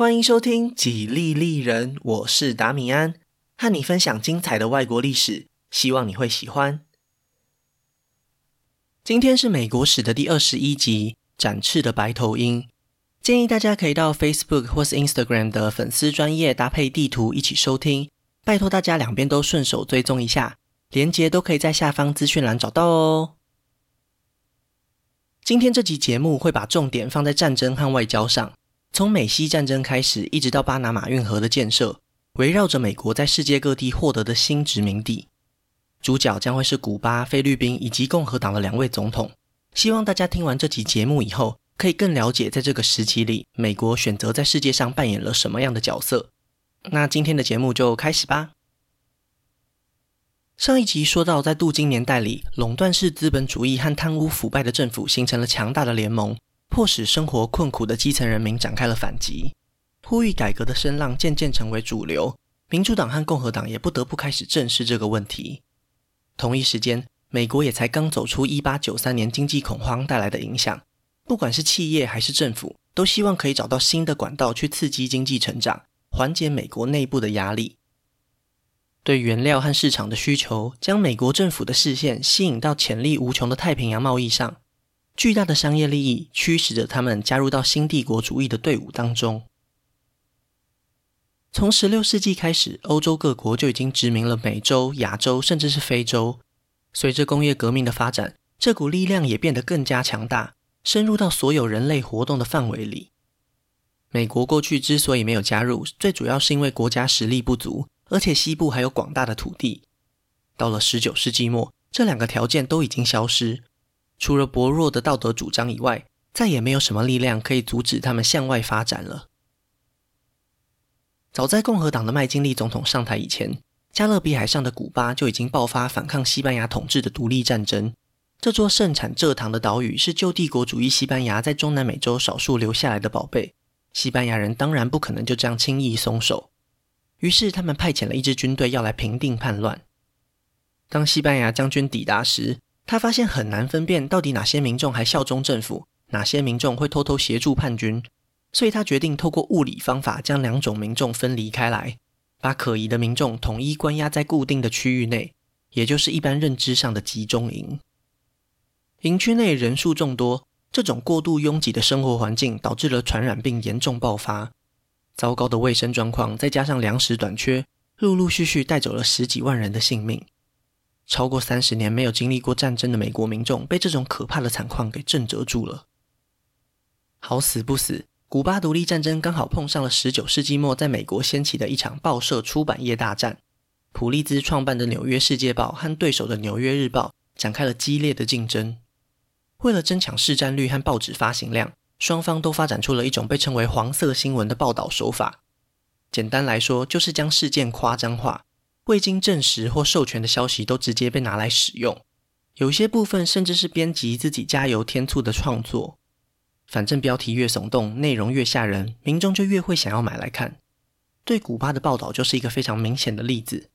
欢迎收听《几利利人》，我是达米安，和你分享精彩的外国历史，希望你会喜欢。今天是美国史的第二十一集，展翅的白头鹰。建议大家可以到 Facebook 或是 Instagram 的粉丝专业搭配地图一起收听，拜托大家两边都顺手追踪一下，连结都可以在下方资讯栏找到哦。今天这集节目会把重点放在战争和外交上。从美西战争开始，一直到巴拿马运河的建设，围绕着美国在世界各地获得的新殖民地，主角将会是古巴、菲律宾以及共和党的两位总统。希望大家听完这集节目以后，可以更了解在这个时期里，美国选择在世界上扮演了什么样的角色。那今天的节目就开始吧。上一集说到，在镀金年代里，垄断式资本主义和贪污腐败的政府形成了强大的联盟。迫使生活困苦的基层人民展开了反击，呼吁改革的声浪渐渐成为主流。民主党和共和党也不得不开始正视这个问题。同一时间，美国也才刚走出1893年经济恐慌带来的影响，不管是企业还是政府，都希望可以找到新的管道去刺激经济成长，缓解美国内部的压力。对原料和市场的需求，将美国政府的视线吸引到潜力无穷的太平洋贸易上。巨大的商业利益驱使着他们加入到新帝国主义的队伍当中。从16世纪开始，欧洲各国就已经殖民了美洲、亚洲，甚至是非洲。随着工业革命的发展，这股力量也变得更加强大，深入到所有人类活动的范围里。美国过去之所以没有加入，最主要是因为国家实力不足，而且西部还有广大的土地。到了19世纪末，这两个条件都已经消失。除了薄弱的道德主张以外，再也没有什么力量可以阻止他们向外发展了。早在共和党的麦金利总统上台以前，加勒比海上的古巴就已经爆发反抗西班牙统治的独立战争。这座盛产蔗糖的岛屿是旧帝国主义西班牙在中南美洲少数留下来的宝贝，西班牙人当然不可能就这样轻易松手。于是，他们派遣了一支军队要来平定叛乱。当西班牙将军抵达时，他发现很难分辨到底哪些民众还效忠政府，哪些民众会偷偷协助叛军，所以他决定透过物理方法将两种民众分离开来，把可疑的民众统一关押在固定的区域内，也就是一般认知上的集中营。营区内人数众多，这种过度拥挤的生活环境导致了传染病严重爆发，糟糕的卫生状况再加上粮食短缺，陆陆续续带走了十几万人的性命。超过三十年没有经历过战争的美国民众被这种可怕的惨况给震慑住了。好死不死，古巴独立战争刚好碰上了十九世纪末在美国掀起的一场报社出版业大战。普利兹创办的《纽约世界报》和对手的《纽约日报》展开了激烈的竞争。为了争抢市占率和报纸发行量，双方都发展出了一种被称为“黄色新闻”的报道手法。简单来说，就是将事件夸张化。未经证实或授权的消息都直接被拿来使用，有些部分甚至是编辑自己加油添醋的创作。反正标题越耸动，内容越吓人，民众就越会想要买来看。对古巴的报道就是一个非常明显的例子。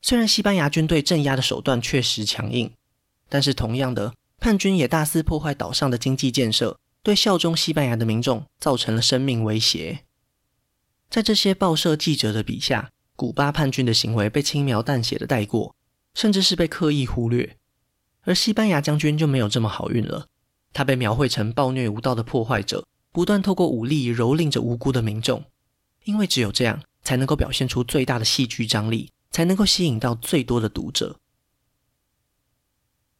虽然西班牙军队镇压的手段确实强硬，但是同样的，叛军也大肆破坏岛上的经济建设，对效忠西班牙的民众造成了生命威胁。在这些报社记者的笔下，古巴叛军的行为被轻描淡写的带过，甚至是被刻意忽略，而西班牙将军就没有这么好运了。他被描绘成暴虐无道的破坏者，不断透过武力蹂躏着无辜的民众，因为只有这样才能够表现出最大的戏剧张力，才能够吸引到最多的读者。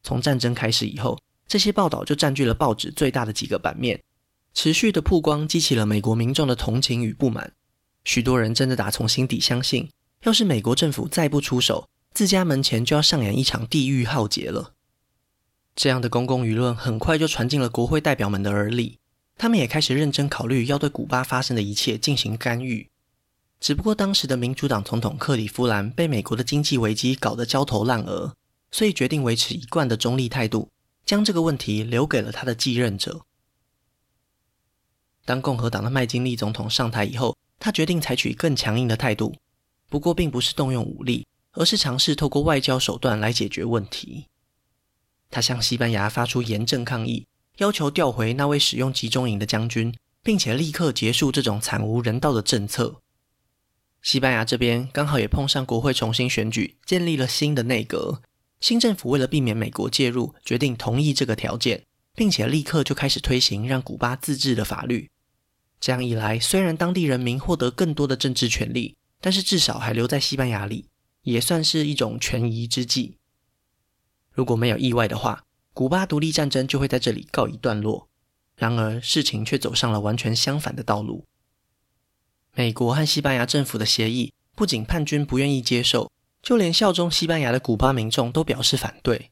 从战争开始以后，这些报道就占据了报纸最大的几个版面，持续的曝光激起了美国民众的同情与不满。许多人真的打从心底相信，要是美国政府再不出手，自家门前就要上演一场地狱浩劫了。这样的公共舆论很快就传进了国会代表们的耳里，他们也开始认真考虑要对古巴发生的一切进行干预。只不过当时的民主党总统克里夫兰被美国的经济危机搞得焦头烂额，所以决定维持一贯的中立态度，将这个问题留给了他的继任者。当共和党的麦金利总统上台以后，他决定采取更强硬的态度，不过并不是动用武力，而是尝试透过外交手段来解决问题。他向西班牙发出严正抗议，要求调回那位使用集中营的将军，并且立刻结束这种惨无人道的政策。西班牙这边刚好也碰上国会重新选举，建立了新的内阁。新政府为了避免美国介入，决定同意这个条件，并且立刻就开始推行让古巴自治的法律。这样一来，虽然当地人民获得更多的政治权利，但是至少还留在西班牙里，也算是一种权宜之计。如果没有意外的话，古巴独立战争就会在这里告一段落。然而，事情却走上了完全相反的道路。美国和西班牙政府的协议，不仅叛军不愿意接受，就连效忠西班牙的古巴民众都表示反对，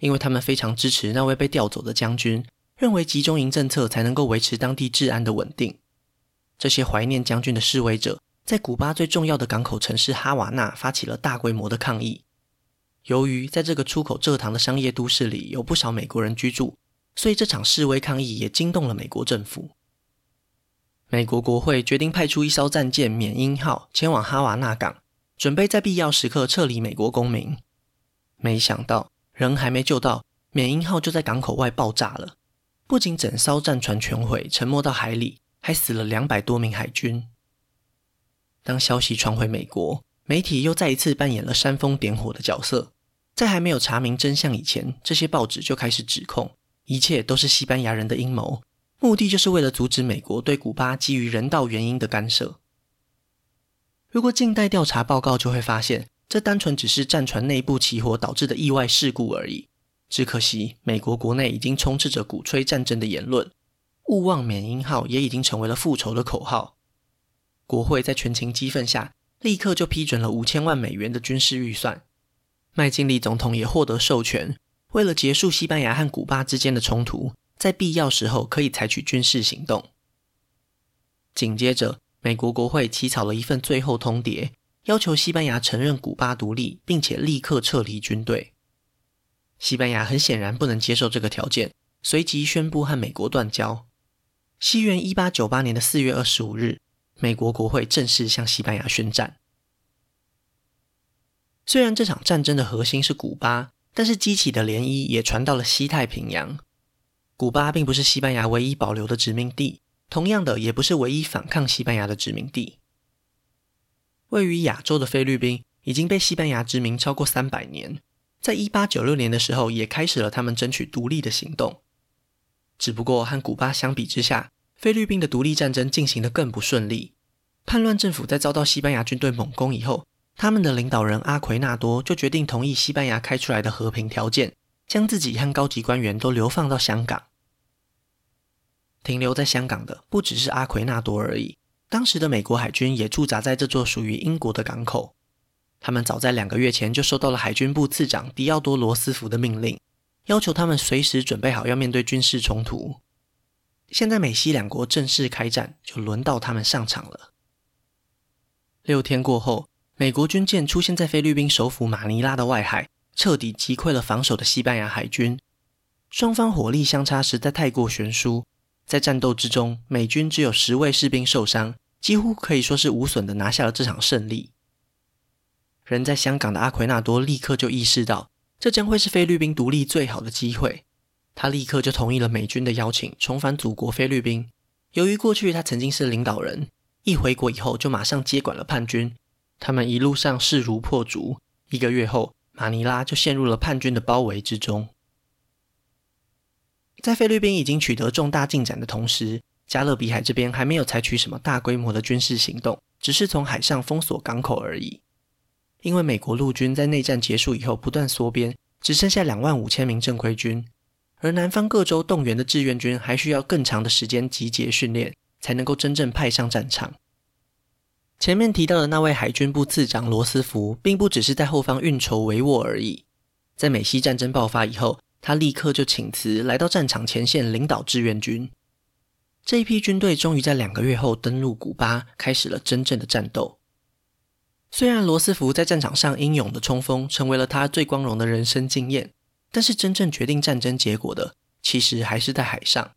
因为他们非常支持那位被调走的将军，认为集中营政策才能够维持当地治安的稳定。这些怀念将军的示威者，在古巴最重要的港口城市哈瓦那发起了大规模的抗议。由于在这个出口蔗糖的商业都市里有不少美国人居住。所以这场示威抗议也惊动了美国政府。美国国会决定派出一艘战舰“缅因号”前往哈瓦那港，准备在必要时刻撤离美国公民。没想到人还没救到，“缅因号”就在港口外爆炸了。不仅整艘战船全毁，沉没到海里，还死了两百多名海军。当消息传回美国，媒体又再一次扮演了煽风点火的角色。在还没有查明真相以前，这些报纸就开始指控。一切都是西班牙人的阴谋，目的就是为了阻止美国对古巴基于人道原因的干涉。如果静待调查报告，就会发现这单纯只是战船内部起火导致的意外事故而已。只可惜，美国国内已经充斥着鼓吹战争的言论，“勿忘缅因号”也已经成为了复仇的口号。国会在全情激愤下，立刻就批准了五千万美元的军事预算。麦金利总统也获得授权。为了结束西班牙和古巴之间的冲突，在必要时候可以采取军事行动。紧接着，美国国会起草了一份最后通牒，要求西班牙承认古巴独立，并且立刻撤离军队。西班牙很显然不能接受这个条件，随即宣布和美国断交。西元一八九八年的四月二十五日，美国国会正式向西班牙宣战。虽然这场战争的核心是古巴。但是激起的涟漪也传到了西太平洋。古巴并不是西班牙唯一保留的殖民地，同样的，也不是唯一反抗西班牙的殖民地。位于亚洲的菲律宾已经被西班牙殖民超过三百年，在一八九六年的时候，也开始了他们争取独立的行动。只不过和古巴相比之下，菲律宾的独立战争进行得更不顺利。叛乱政府在遭到西班牙军队猛攻以后，他们的领导人阿奎纳多就决定同意西班牙开出来的和平条件，将自己和高级官员都流放到香港。停留在香港的不只是阿奎纳多而已，当时的美国海军也驻扎在这座属于英国的港口。他们早在两个月前就收到了海军部次长迪奥多罗斯福的命令，要求他们随时准备好要面对军事冲突。现在美西两国正式开战，就轮到他们上场了。六天过后。美国军舰出现在菲律宾首府马尼拉的外海，彻底击溃了防守的西班牙海军。双方火力相差实在太过悬殊，在战斗之中，美军只有十位士兵受伤，几乎可以说是无损的拿下了这场胜利。人在香港的阿奎纳多立刻就意识到，这将会是菲律宾独立最好的机会。他立刻就同意了美军的邀请，重返祖国菲律宾。由于过去他曾经是领导人，一回国以后就马上接管了叛军。他们一路上势如破竹，一个月后，马尼拉就陷入了叛军的包围之中。在菲律宾已经取得重大进展的同时，加勒比海这边还没有采取什么大规模的军事行动，只是从海上封锁港口而已。因为美国陆军在内战结束以后不断缩编，只剩下两万五千名正规军，而南方各州动员的志愿军还需要更长的时间集结训练，才能够真正派上战场。前面提到的那位海军部次长罗斯福，并不只是在后方运筹帷幄而已。在美西战争爆发以后，他立刻就请辞，来到战场前线领导志愿军。这一批军队终于在两个月后登陆古巴，开始了真正的战斗。虽然罗斯福在战场上英勇的冲锋，成为了他最光荣的人生经验，但是真正决定战争结果的，其实还是在海上。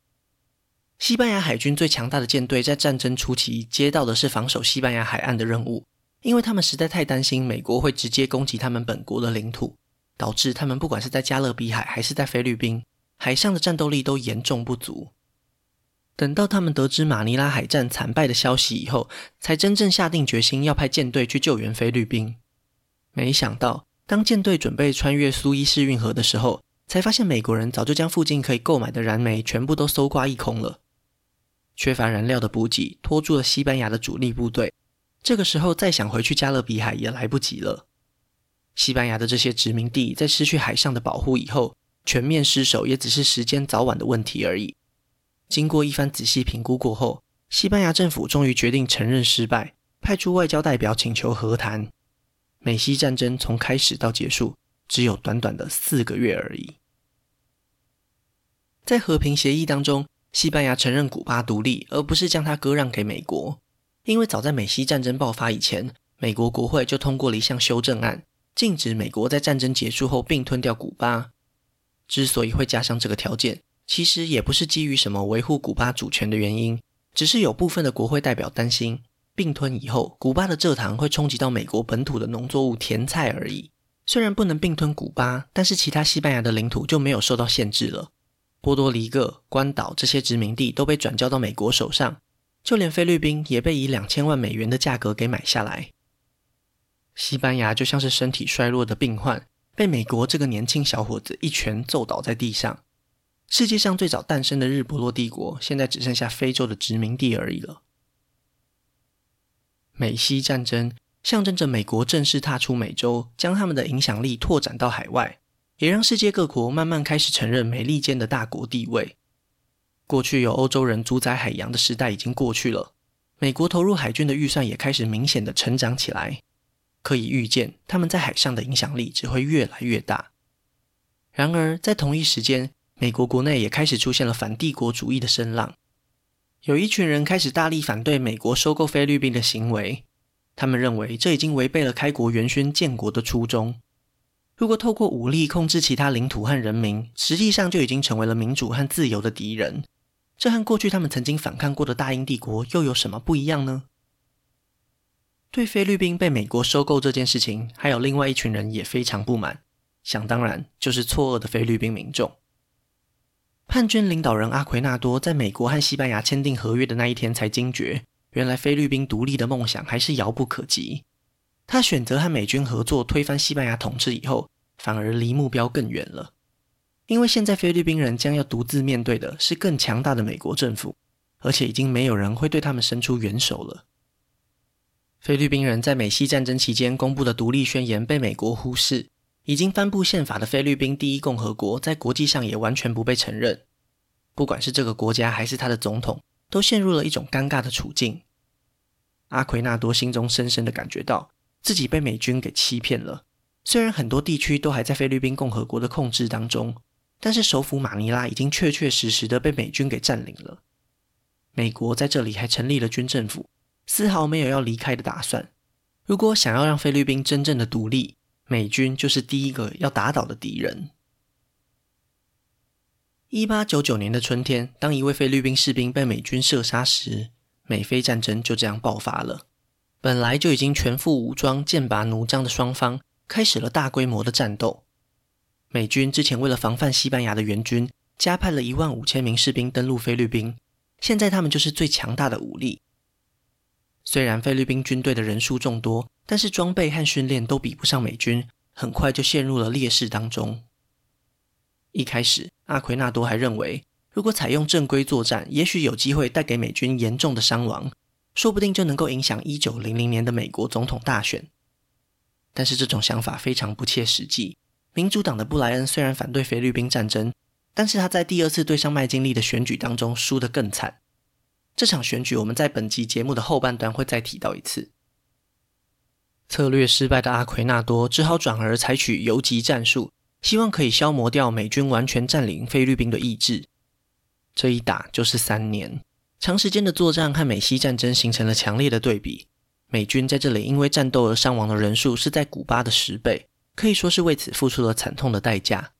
西班牙海军最强大的舰队在战争初期接到的是防守西班牙海岸的任务，因为他们实在太担心美国会直接攻击他们本国的领土，导致他们不管是在加勒比海还是在菲律宾，海上的战斗力都严重不足。等到他们得知马尼拉海战惨败的消息以后，才真正下定决心要派舰队去救援菲律宾。没想到，当舰队准备穿越苏伊士运河的时候，才发现美国人早就将附近可以购买的燃煤全部都搜刮一空了。缺乏燃料的补给拖住了西班牙的主力部队，这个时候再想回去加勒比海也来不及了。西班牙的这些殖民地在失去海上的保护以后，全面失守也只是时间早晚的问题而已。经过一番仔细评估过后，西班牙政府终于决定承认失败，派出外交代表请求和谈。美西战争从开始到结束，只有短短的四个月而已。在和平协议当中，西班牙承认古巴独立，而不是将它割让给美国。因为早在美西战争爆发以前，美国国会就通过了一项修正案，禁止美国在战争结束后并吞掉古巴。之所以会加上这个条件，其实也不是基于什么维护古巴主权的原因，只是有部分的国会代表担心并吞以后，古巴的蔗糖会冲击到美国本土的农作物甜菜而已。虽然不能并吞古巴，但是其他西班牙的领土就没有受到限制了。波多黎各、关岛这些殖民地都被转交到美国手上，就连菲律宾也被以两千万美元的价格给买下来。西班牙就像是身体衰弱的病患，被美国这个年轻小伙子一拳揍倒在地上。世界上最早诞生的日不落帝国，现在只剩下非洲的殖民地而已了。美西战争象征着美国正式踏出美洲，将他们的影响力拓展到海外，也让世界各国慢慢开始承认美利坚的大国地位。过去由欧洲人主宰海洋的时代已经过去了，美国投入海军的预算也开始明显的成长起来。可以预见，他们在海上的影响力只会越来越大。然而，在同一时间，美国国内也开始出现了反帝国主义的声浪，有一群人开始大力反对美国收购菲律宾的行为。他们认为这已经违背了开国元勋建国的初衷。如果透过武力控制其他领土和人民，实际上就已经成为了民主和自由的敌人。这和过去他们曾经反抗过的大英帝国又有什么不一样呢？对菲律宾被美国收购这件事情，还有另外一群人也非常不满。想当然，就是错愕的菲律宾民众。叛军领导人阿奎纳多在美国和西班牙签订合约的那一天才惊觉，原来菲律宾独立的梦想还是遥不可及。他选择和美军合作推翻西班牙统治以后，反而离目标更远了。因为现在菲律宾人将要独自面对的是更强大的美国政府，而且已经没有人会对他们伸出援手了。菲律宾人在美西战争期间公布的独立宣言被美国忽视。已经颁布宪法的菲律宾第一共和国，在国际上也完全不被承认。不管是这个国家还是他的总统，都陷入了一种尴尬的处境。阿奎纳多心中深深的感觉到自己被美军给欺骗了。虽然很多地区都还在菲律宾共和国的控制当中，但是首府马尼拉已经确确实实的被美军给占领了。美国在这里还成立了军政府，丝毫没有要离开的打算。如果想要让菲律宾真正的独立，美军就是第一个要打倒的敌人。一八九九年的春天，当一位菲律宾士兵被美军射杀时，美菲战争就这样爆发了。本来就已经全副武装、剑拔弩张的双方，开始了大规模的战斗。美军之前为了防范西班牙的援军，加派了一万五千名士兵登陆菲律宾，现在他们就是最强大的武力。虽然菲律宾军队的人数众多，但是装备和训练都比不上美军，很快就陷入了劣势当中。一开始，阿奎纳多还认为，如果采用正规作战，也许有机会带给美军严重的伤亡，说不定就能够影响一九零零年的美国总统大选。但是这种想法非常不切实际。民主党的布莱恩虽然反对菲律宾战争，但是他在第二次对上麦金利的选举当中输得更惨。这场选举，我们在本集节目的后半段会再提到一次。策略失败的阿奎纳多只好转而采取游击战术，希望可以消磨掉美军完全占领菲律宾的意志。这一打就是三年，长时间的作战和美西战争形成了强烈的对比。美军在这里因为战斗而伤亡的人数是在古巴的十倍，可以说是为此付出了惨痛的代价。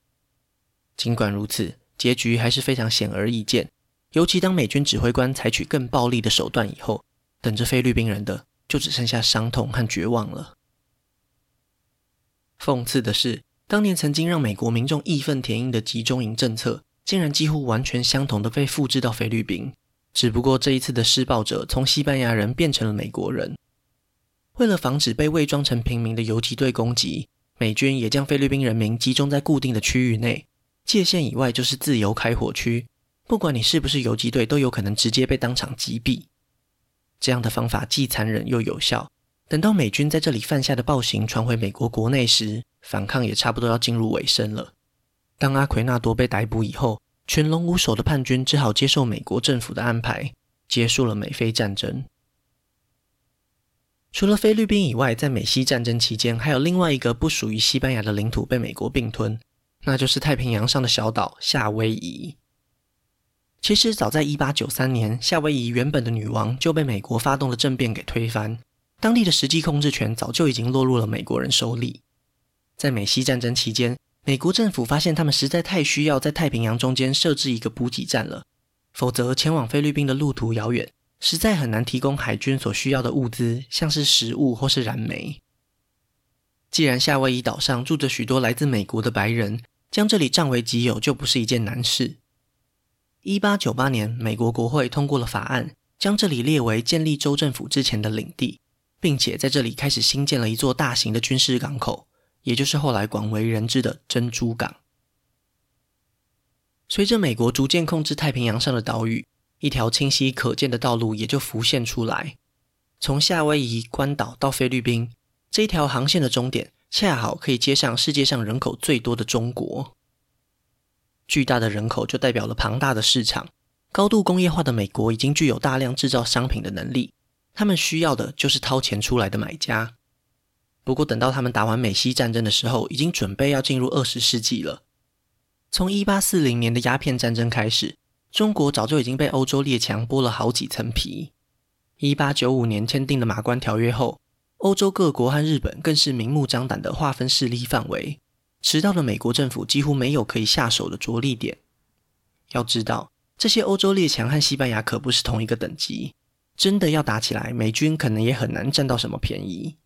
尽管如此，结局还是非常显而易见。尤其当美军指挥官采取更暴力的手段以后，等着菲律宾人的就只剩下伤痛和绝望了。讽刺的是，当年曾经让美国民众义愤填膺的集中营政策，竟然几乎完全相同的被复制到菲律宾，只不过这一次的施暴者从西班牙人变成了美国人。为了防止被伪装成平民的游击队攻击，美军也将菲律宾人民集中在固定的区域内，界限以外就是自由开火区。不管你是不是游击队，都有可能直接被当场击毙。这样的方法既残忍又有效。等到美军在这里犯下的暴行传回美国国内时，反抗也差不多要进入尾声了。当阿奎纳多被逮捕以后，群龙无首的叛军只好接受美国政府的安排，结束了美菲战争。除了菲律宾以外，在美西战争期间，还有另外一个不属于西班牙的领土被美国并吞，那就是太平洋上的小岛夏威夷。其实，早在1893年，夏威夷原本的女王就被美国发动的政变给推翻，当地的实际控制权早就已经落入了美国人手里。在美西战争期间，美国政府发现他们实在太需要在太平洋中间设置一个补给站了，否则前往菲律宾的路途遥远，实在很难提供海军所需要的物资，像是食物或是燃煤。既然夏威夷岛上住着许多来自美国的白人，将这里占为己有就不是一件难事。一八九八年，美国国会通过了法案，将这里列为建立州政府之前的领地，并且在这里开始新建了一座大型的军事港口，也就是后来广为人知的珍珠港。随着美国逐渐控制太平洋上的岛屿，一条清晰可见的道路也就浮现出来。从夏威夷、关岛到菲律宾，这一条航线的终点，恰好可以接上世界上人口最多的中国。巨大的人口就代表了庞大的市场。高度工业化的美国已经具有大量制造商品的能力，他们需要的就是掏钱出来的买家。不过，等到他们打完美西战争的时候，已经准备要进入二十世纪了。从一八四零年的鸦片战争开始，中国早就已经被欧洲列强剥了好几层皮。一八九五年签订的马关条约后，欧洲各国和日本更是明目张胆地划分势力范围。迟到的美国政府几乎没有可以下手的着力点。要知道，这些欧洲列强和西班牙可不是同一个等级。真的要打起来，美军可能也很难占到什么便宜。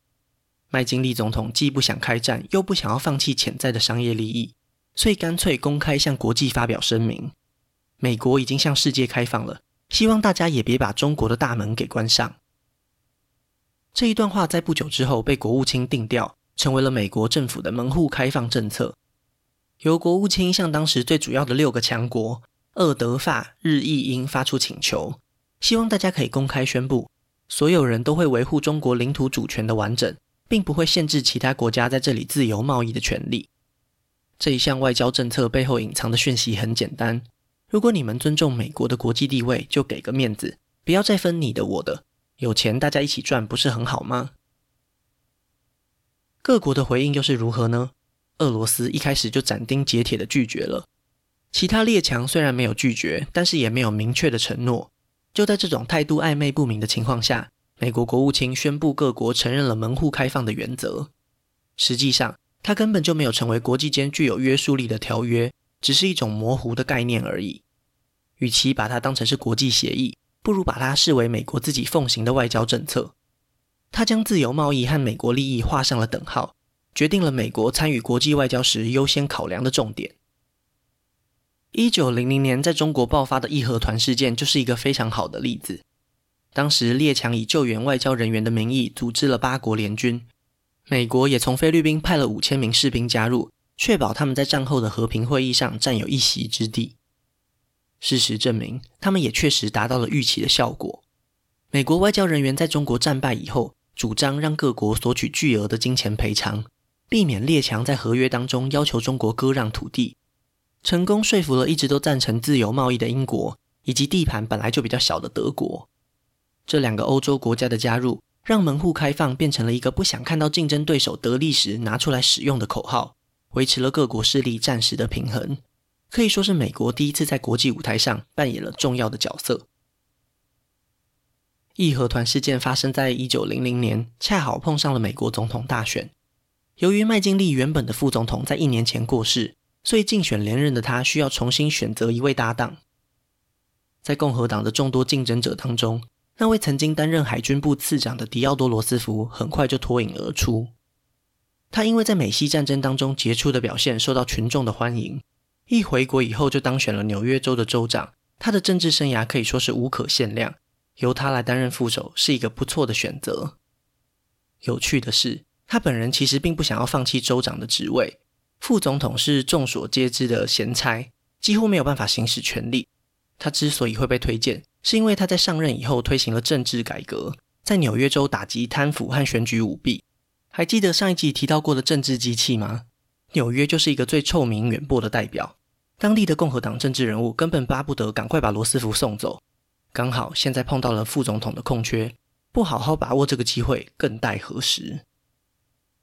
麦金利总统既不想开战，又不想要放弃潜在的商业利益，所以干脆公开向国际发表声明：美国已经向世界开放了，希望大家也别把中国的大门给关上。这一段话在不久之后被国务卿定调。成为了美国政府的门户开放政策，由国务卿向当时最主要的六个强国俄、德、法、日、意、英发出请求，希望大家可以公开宣布，所有人都会维护中国领土主权的完整，并不会限制其他国家在这里自由贸易的权利。这一项外交政策背后隐藏的讯息很简单：如果你们尊重美国的国际地位，就给个面子，不要再分你的我的，有钱大家一起赚，不是很好吗？各国的回应又是如何呢？俄罗斯一开始就斩钉截铁地拒绝了。其他列强虽然没有拒绝，但是也没有明确的承诺。就在这种态度暧昧不明的情况下，美国国务卿宣布各国承认了门户开放的原则。实际上，它根本就没有成为国际间具有约束力的条约，只是一种模糊的概念而已。与其把它当成是国际协议，不如把它视为美国自己奉行的外交政策。他将自由贸易和美国利益画上了等号，决定了美国参与国际外交时优先考量的重点。一九零零年在中国爆发的义和团事件就是一个非常好的例子。当时列强以救援外交人员的名义组织了八国联军，美国也从菲律宾派了五千名士兵加入，确保他们在战后的和平会议上占有一席之地。事实证明，他们也确实达到了预期的效果。美国外交人员在中国战败以后，主张让各国索取巨额的金钱赔偿，避免列强在合约当中要求中国割让土地，成功说服了一直都赞成自由贸易的英国以及地盘本来就比较小的德国。这两个欧洲国家的加入，让门户开放变成了一个不想看到竞争对手得利时拿出来使用的口号，维持了各国势力暂时的平衡，可以说是美国第一次在国际舞台上扮演了重要的角色。义和团事件发生在一九零零年，恰好碰上了美国总统大选。由于麦金利原本的副总统在一年前过世，所以竞选连任的他需要重新选择一位搭档。在共和党的众多竞争者当中，那位曾经担任海军部次长的迪奥多罗斯福很快就脱颖而出。他因为在美西战争当中杰出的表现受到群众的欢迎，一回国以后就当选了纽约州的州长。他的政治生涯可以说是无可限量，由他来担任副手是一个不错的选择。有趣的是，他本人其实并不想要放弃州长的职位，副总统是众所皆知的闲差，几乎没有办法行使权力。他之所以会被推荐，是因为他在上任以后推行了政治改革，在纽约州打击贪腐和选举舞弊。还记得上一集提到过的政治机器吗？纽约就是一个最臭名远播的代表。当地的共和党政治人物根本巴不得赶快把罗斯福送走，刚好现在碰到了副总统的空缺，不好好把握这个机会，更待何时？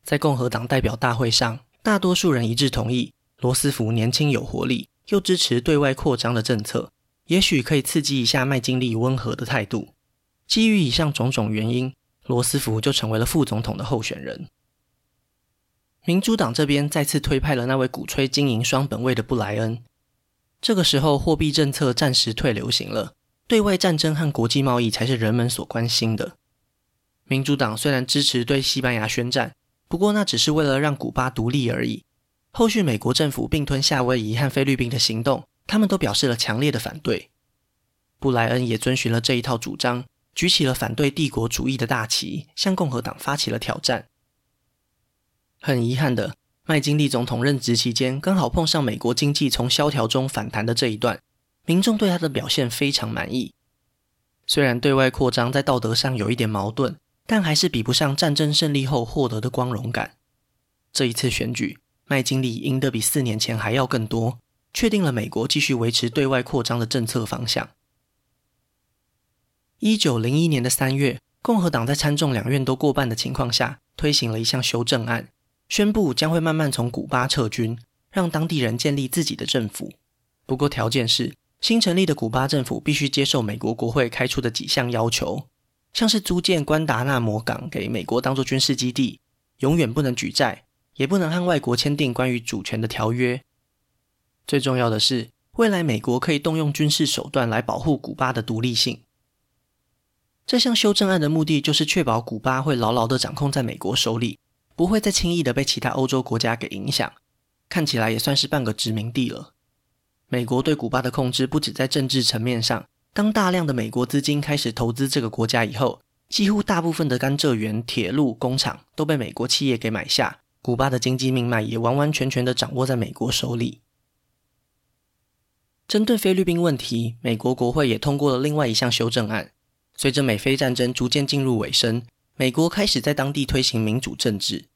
在共和党代表大会上，大多数人一致同意，罗斯福年轻有活力，又支持对外扩张的政策，也许可以刺激一下麦金利温和的态度。基于以上种种原因，罗斯福就成为了副总统的候选人。民主党这边再次推派了那位鼓吹经营双本位的布莱恩。这个时候，货币政策暂时退流行了，对外战争和国际贸易才是人们所关心的。民主党虽然支持对西班牙宣战，不过那只是为了让古巴独立而已。后续美国政府并吞夏威夷和菲律宾的行动，他们都表示了强烈的反对。布莱恩也遵循了这一套主张，举起了反对帝国主义的大旗，向共和党发起了挑战。很遗憾的。麦金利总统任职期间，刚好碰上美国经济从萧条中反弹的这一段，民众对他的表现非常满意。虽然对外扩张在道德上有一点矛盾，但还是比不上战争胜利后获得的光荣感。这一次选举，麦金利赢得比四年前还要更多，确定了美国继续维持对外扩张的政策方向。一九零一年的三月，共和党在参众两院都过半的情况下，推行了一项修正案。宣布将会慢慢从古巴撤军，让当地人建立自己的政府。不过条件是，新成立的古巴政府必须接受美国国会开出的几项要求，像是租建关达纳摩港给美国当做军事基地，永远不能举债，也不能和外国签订关于主权的条约。最重要的是，未来美国可以动用军事手段来保护古巴的独立性。这项修正案的目的就是确保古巴会牢牢地掌控在美国手里。不会再轻易的被其他欧洲国家给影响，看起来也算是半个殖民地了。美国对古巴的控制不止在政治层面上，当大量的美国资金开始投资这个国家以后，几乎大部分的甘蔗园、铁路、工厂都被美国企业给买下，古巴的经济命脉也完完全全的掌握在美国手里。针对菲律宾问题，美国国会也通过了另外一项修正案。随着美菲战争逐渐进入尾声，美国开始在当地推行民主政治。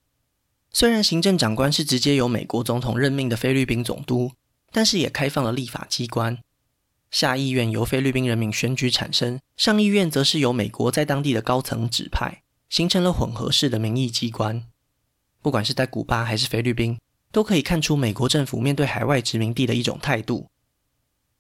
虽然行政长官是直接由美国总统任命的菲律宾总督，但是也开放了立法机关。下议院由菲律宾人民选举产生，上议院则是由美国在当地的高层指派，形成了混合式的民意机关。不管是在古巴还是菲律宾，都可以看出美国政府面对海外殖民地的一种态度。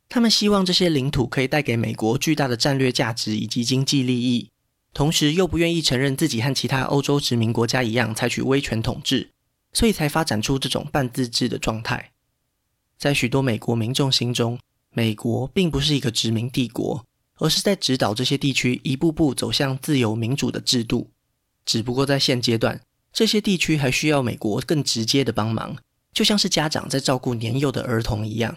他们希望这些领土可以带给美国巨大的战略价值以及经济利益。同时又不愿意承认自己和其他欧洲殖民国家一样采取威权统治，所以才发展出这种半自治的状态。在许多美国民众心中，美国并不是一个殖民帝国，而是在指导这些地区一步步走向自由民主的制度。只不过在现阶段，这些地区还需要美国更直接的帮忙，就像是家长在照顾年幼的儿童一样。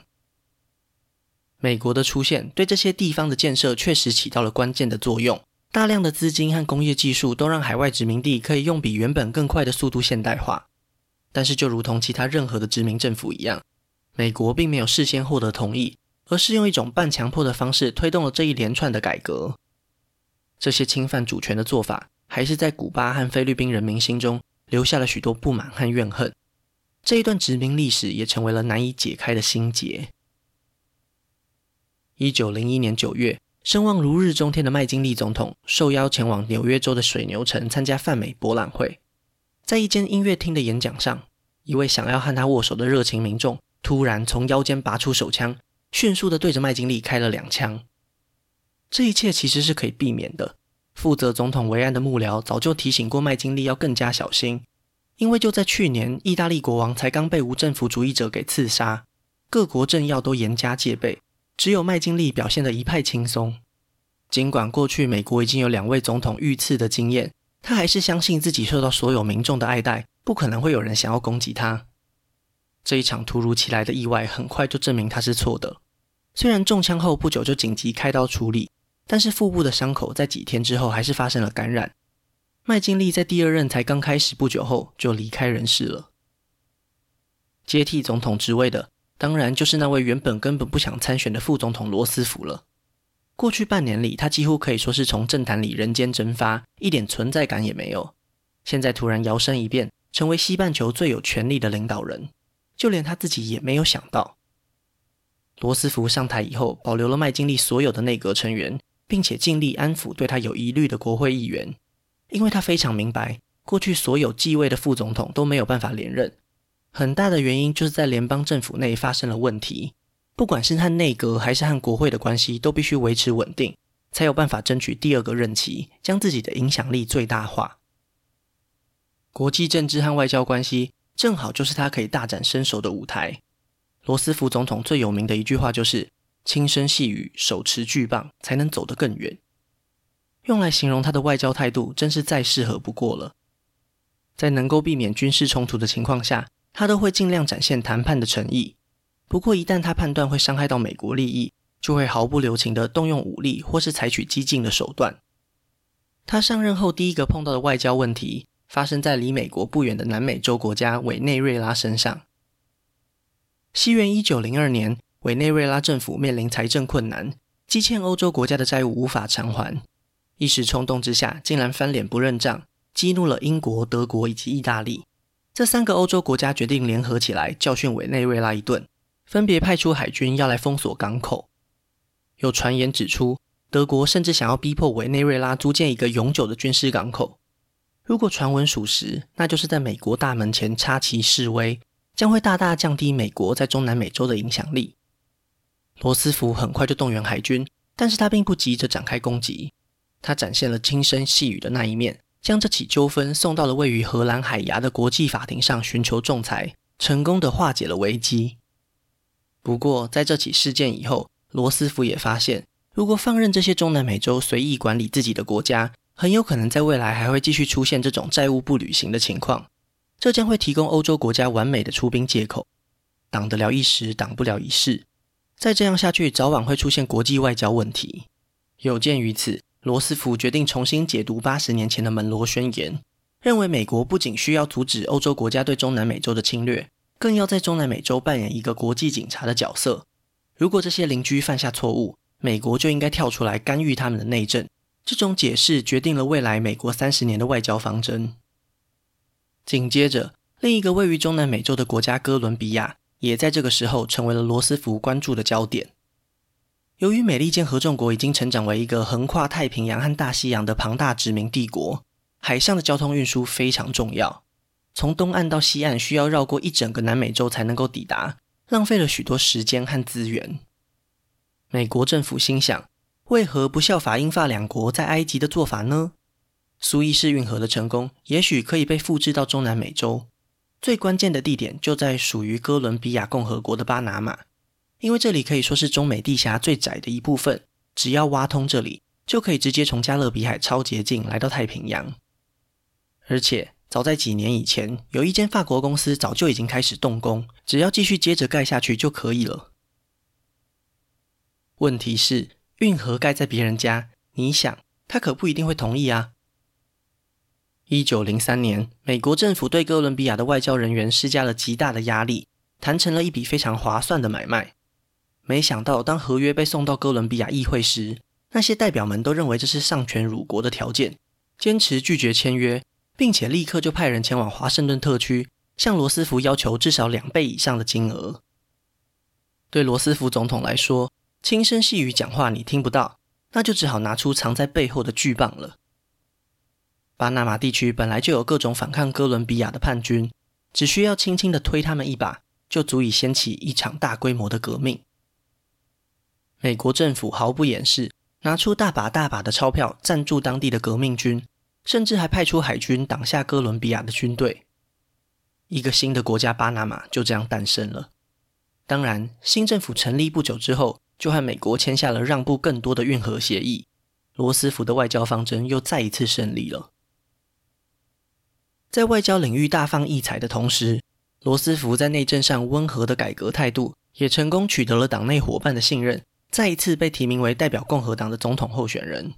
美国的出现对这些地方的建设确实起到了关键的作用。大量的资金和工业技术都让海外殖民地可以用比原本更快的速度现代化，但是就如同其他任何的殖民政府一样，美国并没有事先获得同意，而是用一种半强迫的方式推动了这一连串的改革。这些侵犯主权的做法，还是在古巴和菲律宾人民心中留下了许多不满和怨恨。这一段殖民历史也成为了难以解开的心结。一九零一年九月。声望如日中天的麦金利总统受邀前往纽约州的水牛城参加泛美博览会，在一间音乐厅的演讲上，一位想要和他握手的热情民众突然从腰间拔出手枪，迅速地对着麦金利开了两枪。这一切其实是可以避免的。负责总统维安的幕僚早就提醒过麦金利要更加小心，因为就在去年，意大利国王才刚被无政府主义者给刺杀，各国政要都严加戒备。只有麦金利表现得一派轻松，尽管过去美国已经有两位总统遇刺的经验，他还是相信自己受到所有民众的爱戴，不可能会有人想要攻击他。这一场突如其来的意外很快就证明他是错的。虽然中枪后不久就紧急开刀处理，但是腹部的伤口在几天之后还是发生了感染。麦金利在第二任才刚开始不久后就离开人世了。接替总统职位的，当然就是那位原本根本不想参选的副总统罗斯福了。过去半年里，他几乎可以说是从政坛里人间蒸发，一点存在感也没有。现在突然摇身一变，成为西半球最有权力的领导人，就连他自己也没有想到。罗斯福上台以后，保留了麦金利所有的内阁成员，并且尽力安抚对他有疑虑的国会议员，因为他非常明白，过去所有继位的副总统都没有办法连任。很大的原因就是在联邦政府内发生了问题，不管是和内阁还是和国会的关系，都必须维持稳定，才有办法争取第二个任期，将自己的影响力最大化。国际政治和外交关系正好就是他可以大展身手的舞台。罗斯福总统最有名的一句话就是“轻声细语，手持巨棒，才能走得更远”，用来形容他的外交态度，真是再适合不过了。在能够避免军事冲突的情况下，他都会尽量展现谈判的诚意，不过一旦他判断会伤害到美国利益，就会毫不留情地动用武力或是采取激进的手段。他上任后第一个碰到的外交问题，发生在离美国不远的南美洲国家委内瑞拉身上。西元一九零二年，委内瑞拉政府面临财政困难，积欠欧洲国家的债务无法偿还，一时冲动之下，竟然翻脸不认账，激怒了英国、德国以及意大利。这三个欧洲国家决定联合起来教训委内瑞拉一顿，分别派出海军要来封锁港口。有传言指出，德国甚至想要逼迫委内瑞拉租建一个永久的军事港口。如果传闻属实，那就是在美国大门前插旗示威，将会大大降低美国在中南美洲的影响力。罗斯福很快就动员海军，但是他并不急着展开攻击，他展现了轻声细语的那一面。将这起纠纷送到了位于荷兰海牙的国际法庭上寻求仲裁，成功的化解了危机。不过，在这起事件以后，罗斯福也发现，如果放任这些中南美洲随意管理自己的国家，很有可能在未来还会继续出现这种债务不履行的情况。这将会提供欧洲国家完美的出兵借口，挡得了一时，挡不了一世。再这样下去，早晚会出现国际外交问题。有鉴于此。罗斯福决定重新解读八十年前的门罗宣言，认为美国不仅需要阻止欧洲国家对中南美洲的侵略，更要在中南美洲扮演一个国际警察的角色。如果这些邻居犯下错误，美国就应该跳出来干预他们的内政。这种解释决定了未来美国三十年的外交方针。紧接着，另一个位于中南美洲的国家哥伦比亚，也在这个时候成为了罗斯福关注的焦点。由于美利坚合众国已经成长为一个横跨太平洋和大西洋的庞大殖民帝国，海上的交通运输非常重要。从东岸到西岸需要绕过一整个南美洲才能够抵达，浪费了许多时间和资源。美国政府心想，为何不效法英法两国在埃及的做法呢？苏伊士运河的成功，也许可以被复制到中南美洲。最关键的地点就在属于哥伦比亚共和国的巴拿马。因为这里可以说是中美地峡最窄的一部分，只要挖通这里，就可以直接从加勒比海超捷径来到太平洋。而且，早在几年以前，有一间法国公司早就已经开始动工，只要继续接着盖下去就可以了。问题是，运河盖在别人家，你想，他可不一定会同意啊。一九零三年，美国政府对哥伦比亚的外交人员施加了极大的压力，谈成了一笔非常划算的买卖。没想到，当合约被送到哥伦比亚议会时，那些代表们都认为这是丧权辱国的条件，坚持拒绝签约，并且立刻就派人前往华盛顿特区，向罗斯福要求至少两倍以上的金额。对罗斯福总统来说，轻声细语讲话你听不到，那就只好拿出藏在背后的巨棒了。巴拿马地区本来就有各种反抗哥伦比亚的叛军，只需要轻轻地推他们一把，就足以掀起一场大规模的革命。美国政府毫不掩饰，拿出大把大把的钞票赞助当地的革命军，甚至还派出海军挡下哥伦比亚的军队。一个新的国家巴拿马就这样诞生了。当然，新政府成立不久之后，就和美国签下了让步更多的运河协议。罗斯福的外交方针又再一次胜利了。在外交领域大放异彩的同时，罗斯福在内政上温和的改革态度。也成功取得了党内伙伴的信任，再一次被提名为代表共和党的总统候选人。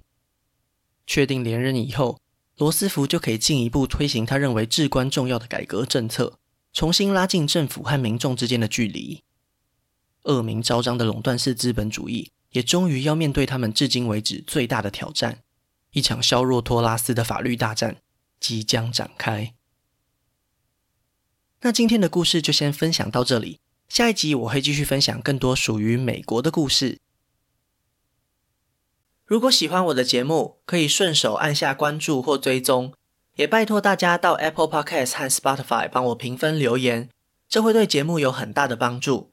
确定连任以后，罗斯福就可以进一步推行他认为至关重要的改革政策，重新拉近政府和民众之间的距离。恶名昭彰的垄断式资本主义，也终于要面对他们至今为止最大的挑战。一场削弱托拉斯的法律大战即将展开。那今天的故事就先分享到这里，下一集我会继续分享更多属于美国的故事。如果喜欢我的节目，可以顺手按下关注或追踪，也拜托大家到 Apple Podcast 和 Spotify 帮我评分留言，这会对节目有很大的帮助。